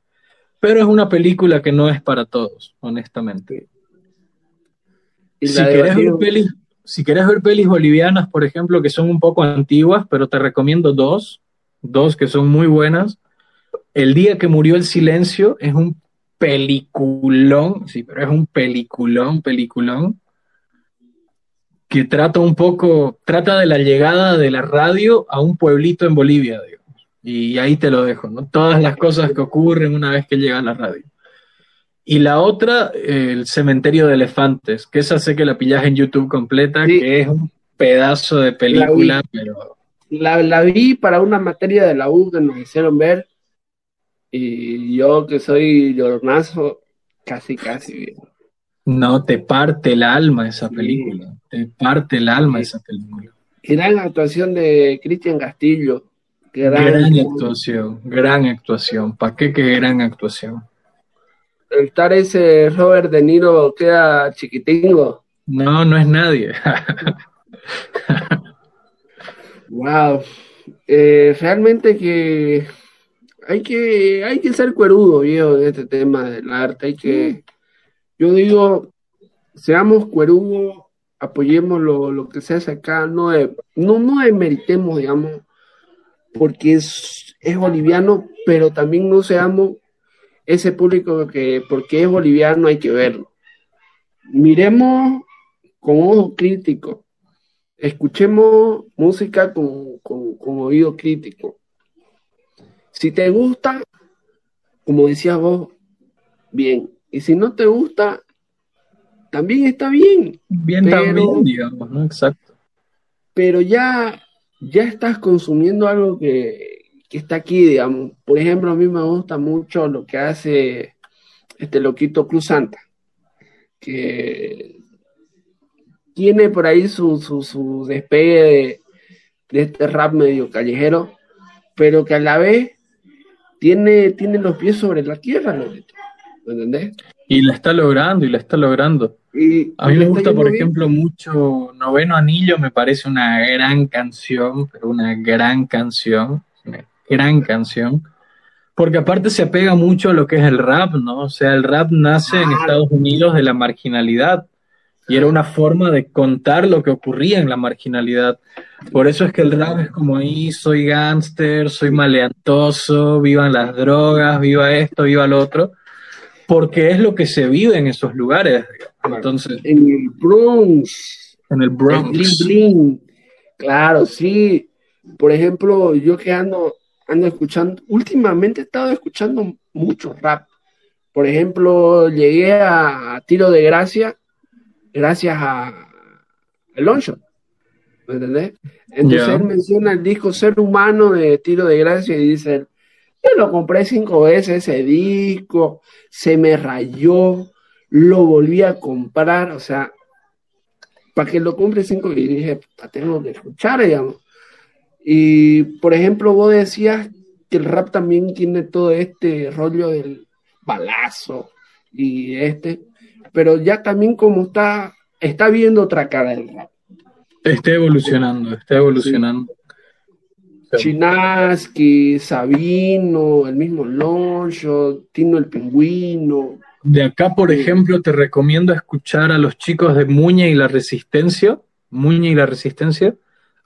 Pero es una película que no es para todos, honestamente. Y Si querés, ver pelis, si querés ver pelis bolivianas, por ejemplo, que son un poco antiguas, pero te recomiendo dos, dos que son muy buenas. El día que murió el silencio es un peliculón, sí, pero es un peliculón, peliculón, que trata un poco, trata de la llegada de la radio a un pueblito en Bolivia, digamos. Y ahí te lo dejo, ¿no? Todas las cosas que ocurren una vez que llega la radio. Y la otra, el cementerio de elefantes, que esa sé que la pillas en YouTube completa, Sí. que es un pedazo de película, pero La, la vi para una materia de la U que nos hicieron ver. Y yo que soy lloronazo, casi, casi. no te parte el alma esa Sí. película, te parte el alma Sí. esa película. Gran actuación de Cristian Castillo. Gran, Gran actuación, gran actuación, ¿para qué que gran actuación? El tal ese Robert De Niro queda chiquitingo. No, no es nadie. <laughs> Wow. Eh, realmente que hay que hay que ser cuerudo, viejo, en este tema del arte. Hay que, yo digo, seamos cuerudos, apoyemos lo, lo que se hace acá, no de- no, no demeritemos, digamos, porque es, es boliviano, pero también no seamos ese público que porque es boliviano hay que verlo. Miremos con ojo crítico escuchemos música con, con- con oído crítico. Si te gusta, como decías vos, bien. Y si no te gusta, también está bien. Bien Pero- también, digamos, ¿no? Exacto. Pero ya, ya estás consumiendo algo que, que está aquí, digamos. Por ejemplo, a mí me gusta mucho lo que hace este loquito Cruz Santa, que tiene por ahí su, su, su despegue de, este rap medio callejero, pero que a la vez tiene, tiene los pies sobre la tierra. ¿Me entendés? Y la está logrando, y la está logrando. Y A mí me gusta, por bien. ejemplo, mucho Noveno Anillo, me parece una gran canción, pero una gran canción, una gran canción, porque aparte se apega mucho a lo que es el rap, ¿no? O sea, el rap nace en. Estados Unidos de la marginalidad y era una forma de contar lo que ocurría en la marginalidad. Por eso es que el rap es como ahí, soy gángster, soy maleantoso, vivan las drogas, viva esto, viva lo otro, porque es lo que se vive en esos lugares. Entonces, En el Bronx. en el El Bronx. bling bling. Claro, sí. Por ejemplo, yo que ando, ando escuchando, últimamente he estado escuchando mucho rap. Por ejemplo, llegué a Tiro de Gracia gracias a, a Longshot. ¿Me entendés? Entonces él menciona el disco Ser Humano de Tiro de Gracia y dice, yo lo compré cinco veces ese disco, se me rayó, lo volví a comprar, o sea, para que lo compre cinco y dije, "Puta, tengo que escuchar, digamos. Y por ejemplo, vos decías que el rap también tiene todo este rollo del balazo y este, pero ya también como está, está viendo otra cara del rap. Está evolucionando, está evolucionando. Chinaski, Sabino, el mismo Loncho, Tino el Pingüino. De acá, por Sí. ejemplo, te recomiendo escuchar a los chicos de Muña y la Resistencia. Muña y la Resistencia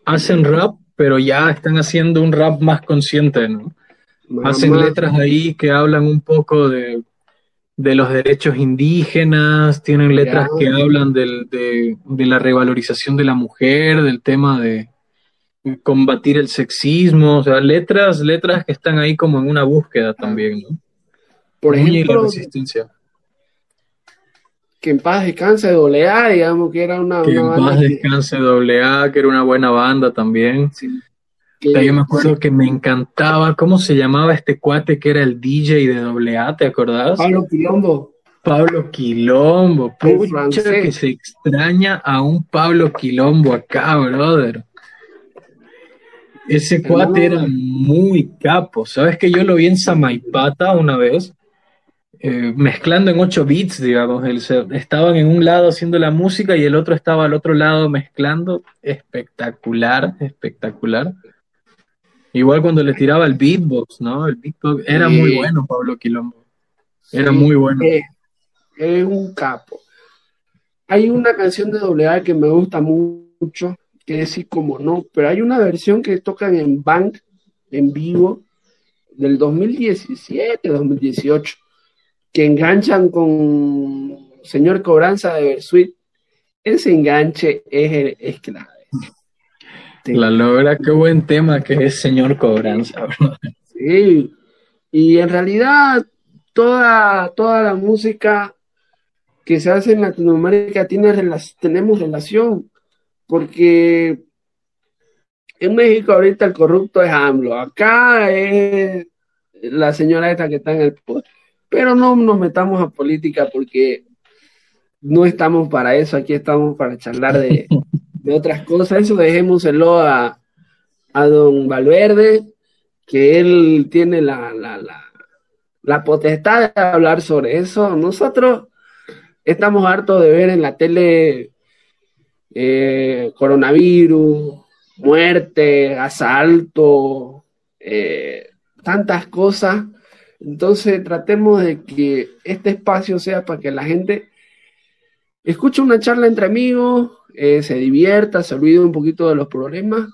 hacen rap, pero ya están haciendo un rap más consciente, ¿no? Hacen letras ahí que hablan un poco de, de los derechos indígenas, tienen letras que hablan del, de, de, la revalorización de la mujer, del tema de combatir el sexismo, o sea, letras, letras que están ahí como en una búsqueda también, ¿no? Por ejemplo, la resistencia. Que en paz descanse doble A, digamos que era una, que en paz descanse doble A, que era una buena banda también. Sí. yo me acuerdo que me encantaba, ¿cómo se llamaba este cuate que era el DJ de doble A, ¿te acordás? Pablo Quilombo. Pablo Quilombo, pucha que se extraña a un Pablo Quilombo acá, brother. Ese cuate era muy capo. ¿Sabes que yo lo vi en Samaipata una vez? Eh, mezclando en 8 bits, digamos. estaban en un lado haciendo la música y el otro estaba al otro lado mezclando. Espectacular, espectacular. Igual cuando le tiraba el beatbox, ¿no? El beatbox era muy bueno, Pablo Quilombo. Era muy bueno. Es, un capo. Hay una canción de AA que me gusta mucho, que es así como no, pero hay una versión que tocan en Bank, en vivo, del 2017, 2018 que enganchan con Señor Cobranza de Versuit, ese enganche es, es clave. <laughs> La logra, qué buen tema que es Señor Cobranza. Sí, y en realidad toda, toda la música que se hace en Latinoamérica tiene tenemos relación, porque en México ahorita el corrupto es AMLO, acá es la señora esta que está en el poder pero no nos metamos a política porque no estamos para eso, aquí estamos para charlar de, otras cosas. Eso dejémoselo a, a don Valverde, que él tiene la, la, potestad de hablar sobre eso. Nosotros estamos hartos de ver en la tele eh, coronavirus, muerte, asalto, eh, tantas cosas entonces tratemos de que este espacio sea para que la gente escuche una charla entre amigos, eh, se divierta, se olvide un poquito de los problemas.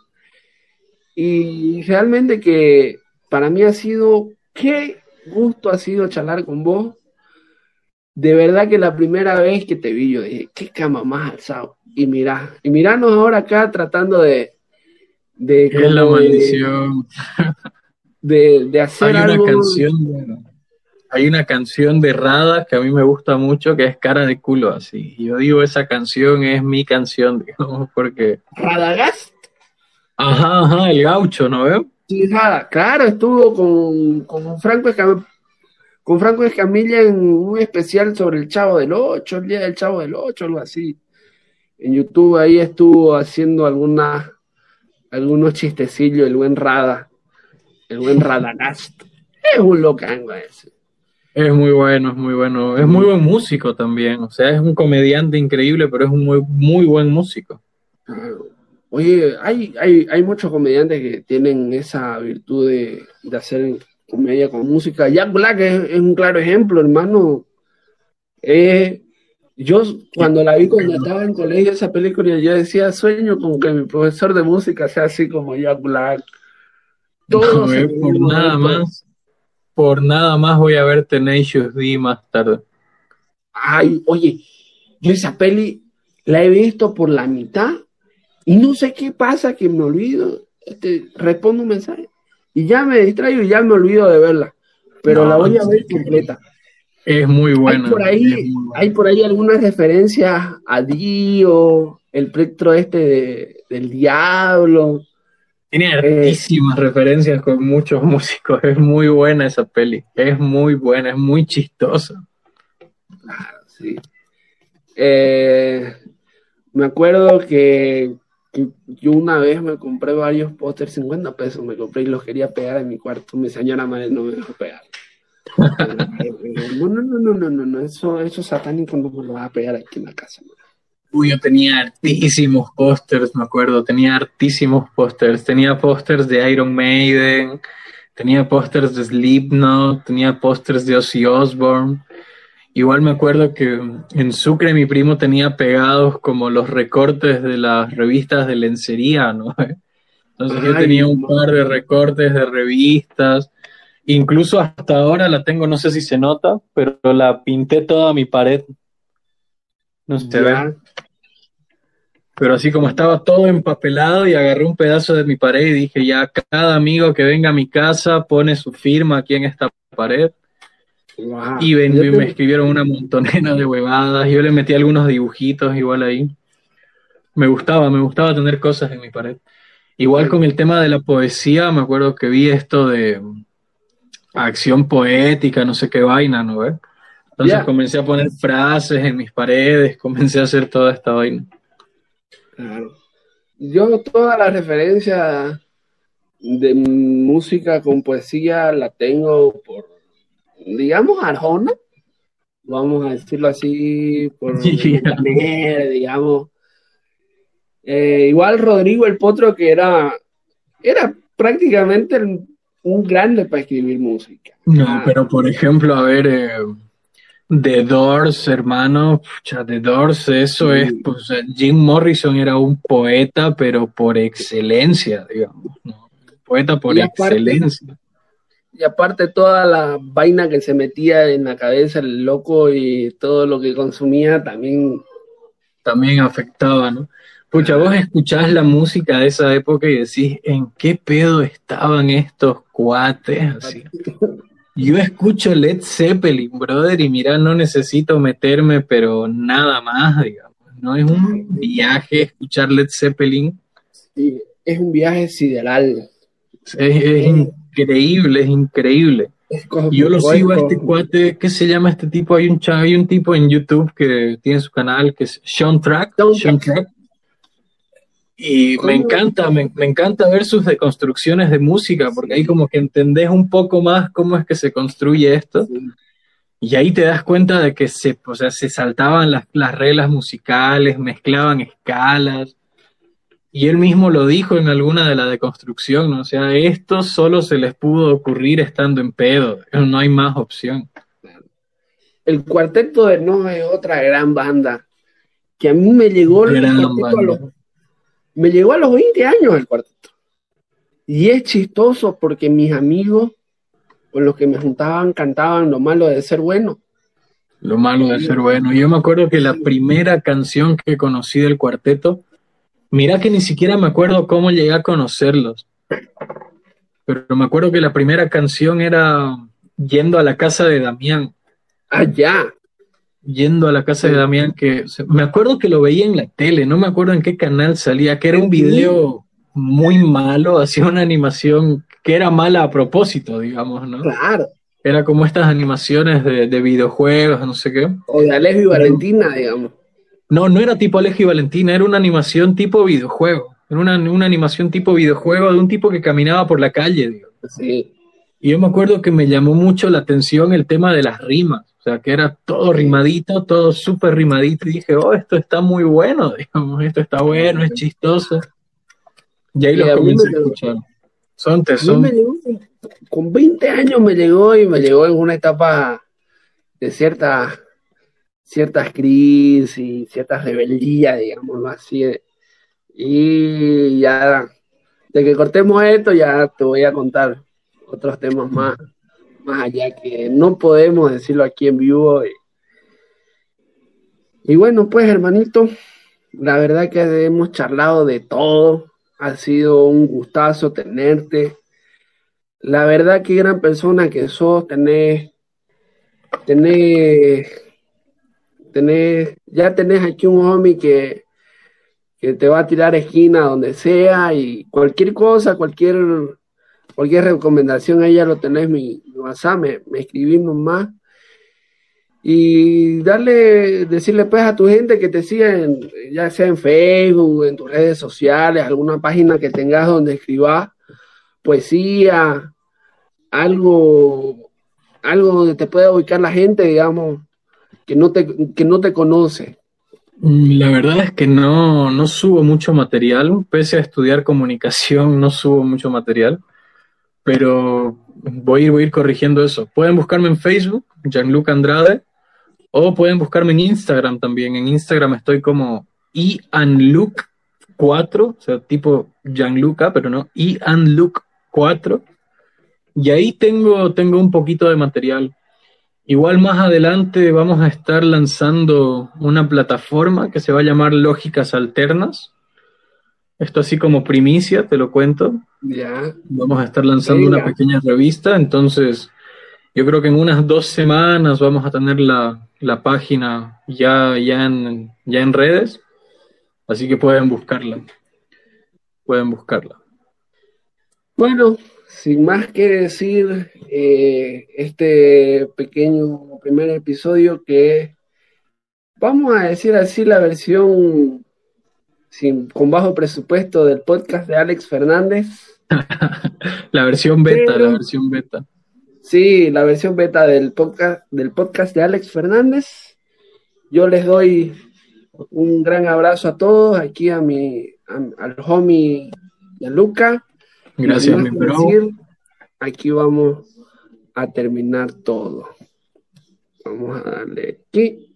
Y realmente que para mí ha sido, qué gusto ha sido charlar con vos. De verdad que la primera vez que te vi yo dije, qué cama más alzado. Y mirá, y miranos ahora acá tratando de... de la maldición de, hacer hay Una canción hay una canción de Rada que a mí me gusta mucho que es Cara de culo así. Y yo digo, esa canción es mi canción, <laughs> digamos, porque... ¿Radagast? Ajá, ajá, el gaucho, ¿no veo? Sí, Rada, claro, estuvo con, con Franco Escamilla, con Franco Escamilla en un especial sobre el Chavo del Ocho, el día del Chavo del Ocho, algo así. En YouTube ahí estuvo haciendo algunas algunos chistecillos el buen Rada el buen Radagast. <laughs> Es un locango ese. Es muy bueno, es muy bueno. Es muy buen músico también. O sea, es un comediante increíble, pero es un muy, muy buen músico. Oye, hay, hay, hay muchos comediantes que tienen esa virtud de, hacer comedia con música. Jack Black es, un claro ejemplo, hermano. Eh, yo cuando la vi cuando estaba en colegio, esa película, yo decía, sueño con que mi profesor de música sea así como Jack Black. Eh, por nada más, por nada más voy a ver Tenacious D más tarde. Ay, oye, yo esa peli la he visto por la mitad y no sé qué pasa que me olvido. Este, respondo un mensaje y ya me distraigo y ya me olvido de verla, pero la voy a ver completa. Es muy buena. Hay por ahí, hay por ahí algunas referencias a Dio, el plectro este del diablo. Tiene hartísimas referencias con muchos <laughs> músicos. Es muy buena esa peli. Es muy buena, es muy chistosa. Claro, sí. Eh, me acuerdo que, yo una vez me compré varios pósters, 50 pesos me compré y los quería pegar en mi cuarto. Mi señora madre no me dejó pegar. no, no, no, no, no, no, no, eso, eso satánico no me lo va a pegar aquí en la casa. Uy, yo tenía hartísimos pósters, me acuerdo, tenía hartísimos pósters. Tenía pósters de Iron Maiden, tenía pósters de Slipknot, tenía pósters de Ozzy Osbourne. Igual me acuerdo que en Sucre mi primo tenía pegados como los recortes de las revistas de lencería, ¿no? Entonces yo tenía un par de recortes de revistas Incluso hasta ahora la tengo, no sé si se nota, pero la pinté toda mi pared. No se ve. Pero así como estaba todo empapelado y agarré un pedazo de mi pared y dije, ya cada amigo que venga a mi casa pone su firma aquí en esta pared. Y, me escribieron una montonera de huevadas. Yo le metí algunos dibujitos igual ahí. Me gustaba, me gustaba tener cosas en mi pared. Igual con el tema de la poesía, me acuerdo que vi esto de acción poética, no sé qué vaina, ¿no ves? Entonces comencé a poner frases en mis paredes, <laughs> comencé a hacer toda esta vaina. Claro. Yo toda la referencia de música con poesía la tengo por, digamos, Arjona, vamos a decirlo así, por <laughs> digamos. Eh, igual Rodrigo el Potro, que era, era prácticamente el un grande para escribir música. No, ah. pero por ejemplo, a ver, eh, The Doors, hermano, pucha, The Doors, eso es, pues Jim Morrison era un poeta, pero por excelencia, digamos, ¿no? Poeta por excelencia. Y aparte toda la vaina que se metía en la cabeza el loco y todo lo que consumía también... También afectaba, ¿no? Pucha, vos escuchás la música de esa época y decís, ¿en qué pedo estaban estos cuates? Así. Yo escucho Led Zeppelin, brother, y mira, no necesito meterme, pero nada más, digamos. No es un viaje escuchar Led Zeppelin. Sí, es un viaje sideral. Es, increíble, es increíble. Yo lo sigo a este cuate, ¿qué se llama este tipo? Hay un, hay un tipo en YouTube que tiene su canal que es Sean Track. Sean Track y me encanta, me, encanta ver sus deconstrucciones de música, porque ahí como que entendés un poco más cómo es que se construye esto. Y ahí te das cuenta de que se, o sea, se saltaban las, las reglas musicales, mezclaban escalas. Y él mismo lo dijo en alguna de la deconstrucción, ¿no? O sea, esto solo se les pudo ocurrir estando en pedo, no hay más opción. El cuarteto de No es otra gran banda, que a mí me llegó el cuarteto me llegó a los 20 años el cuarteto. Y es chistoso porque mis amigos con los que me juntaban cantaban lo malo de ser bueno. Lo malo de ser bueno. Yo me acuerdo que la primera canción que conocí del cuarteto, mira que ni siquiera me acuerdo cómo llegué a conocerlos. Pero me acuerdo que la primera canción era Yendo a la casa de Damián. Allá. Ah, yendo a la casa de Damián, que me acuerdo que lo veía en la tele, no me acuerdo en qué canal salía, que era un video muy malo, hacía una animación que era mala a propósito, digamos, ¿no? Claro. Era como estas animaciones de, videojuegos, no sé qué. O de Alejo y Valentina, digamos. No, no era tipo Alejo y Valentina, era una animación tipo videojuego. Era una, una animación tipo videojuego de un tipo que caminaba por la calle, digamos. Sí. Y yo me acuerdo que me llamó mucho la atención el tema de las rimas que era todo rimadito, todo súper rimadito, y dije, oh, esto está muy bueno, <laughs> digamos, esto está bueno, es chistoso. Y ahí lo comencé a escuchar. Son tesoros. Con 20 años me llegó y me llegó en una etapa de cierta, ciertas crisis, ciertas rebeldías, digámoslo así. Y ya, de que cortemos esto, ya te voy a contar otros temas más más allá que no podemos decirlo aquí en vivo. Y, bueno, pues hermanito, la verdad que hemos charlado de todo, ha sido un gustazo tenerte. La verdad que gran persona que sos, tenés, tenés, tenés, ya tenés aquí un homie que, que te va a tirar esquina donde sea y cualquier cosa, cualquier cualquier recomendación ahí ya lo tenés mi, WhatsApp, me, me escribimos más. Y darle, decirle pues a tu gente que te siga ya sea en Facebook, en tus redes sociales, alguna página que tengas donde escribas poesía, algo, algo donde te pueda ubicar la gente, digamos, que no te, que no te conoce. La verdad es que no, no subo mucho material, pese a estudiar comunicación, no subo mucho material pero voy a, ir, voy a ir corrigiendo eso. Pueden buscarme en Facebook, Jean-Luc Andrade, o pueden buscarme en Instagram también. En Instagram estoy como ianluc4, o sea, tipo Gianluca, pero no, ianluc4. y ahí tengo, tengo un poquito de material. Igual más adelante vamos a estar lanzando una plataforma que se va a llamar Lógicas Alternas. Esto así como primicia, te lo cuento. Ya. Vamos a estar lanzando una pequeña revista, entonces yo creo que en unas dos semanas vamos a tener la, página ya, ya, en, ya en redes, así que pueden buscarla. Pueden buscarla. Bueno, sin más que decir, eh, este pequeño primer episodio que vamos a decir así la versión sin, con bajo presupuesto del podcast de Alex Fernández. <laughs> la versión beta, la versión beta. Sí, la versión beta del podcast, del podcast de Alex Fernández. Yo les doy un gran abrazo a todos, aquí a mi, al homie y a Luca. Gracias, mi bro. aquí vamos a terminar todo. Vamos a darle aquí.